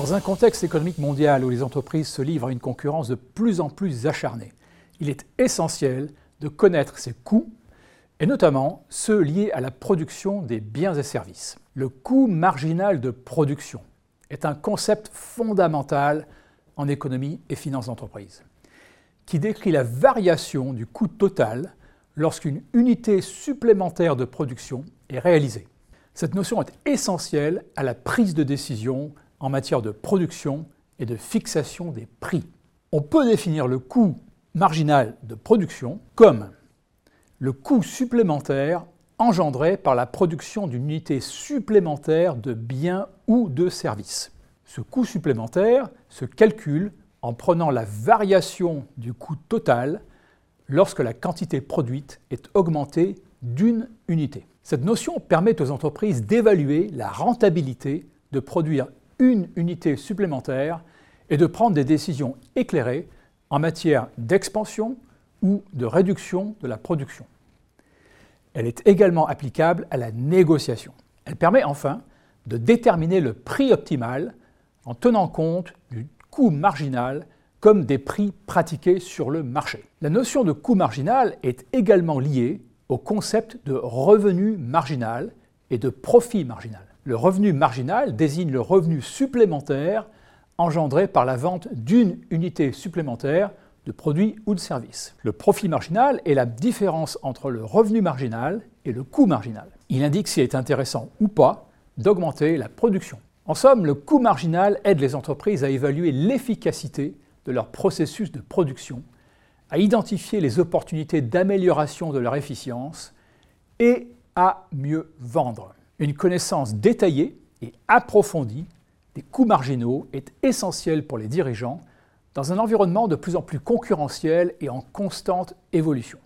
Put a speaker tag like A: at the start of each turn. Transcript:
A: Dans un contexte économique mondial où les entreprises se livrent à une concurrence de plus en plus acharnée, il est essentiel de connaître ses coûts et notamment ceux liés à la production des biens et services. Le coût marginal de production est un concept fondamental en économie et finances d'entreprise, qui décrit la variation du coût total lorsqu'une unité supplémentaire de production est réalisée. Cette notion est essentielle à la prise de décision en matière de production et de fixation des prix. On peut définir le coût marginal de production comme le coût supplémentaire engendré par la production d'une unité supplémentaire de biens ou de services. Ce coût supplémentaire se calcule en prenant la variation du coût total lorsque la quantité produite est augmentée d'une unité. Cette notion permet aux entreprises d'évaluer la rentabilité de produire une unité supplémentaire et de prendre des décisions éclairées en matière d'expansion ou de réduction de la production. Elle est également applicable à la négociation. Elle permet enfin de déterminer le prix optimal en tenant compte du coût marginal comme des prix pratiqués sur le marché. La notion de coût marginal est également liée au concept de revenu marginal et de profit marginal. Le revenu marginal désigne le revenu supplémentaire engendré par la vente d'une unité supplémentaire de produits ou de services. Le profit marginal est la différence entre le revenu marginal et le coût marginal. Il indique s'il est intéressant ou pas d'augmenter la production. En somme, le coût marginal aide les entreprises à évaluer l'efficacité de leur processus de production, à identifier les opportunités d'amélioration de leur efficience et à mieux vendre. Une connaissance détaillée et approfondie des coûts marginaux est essentielle pour les dirigeants dans un environnement de plus en plus concurrentiel et en constante évolution.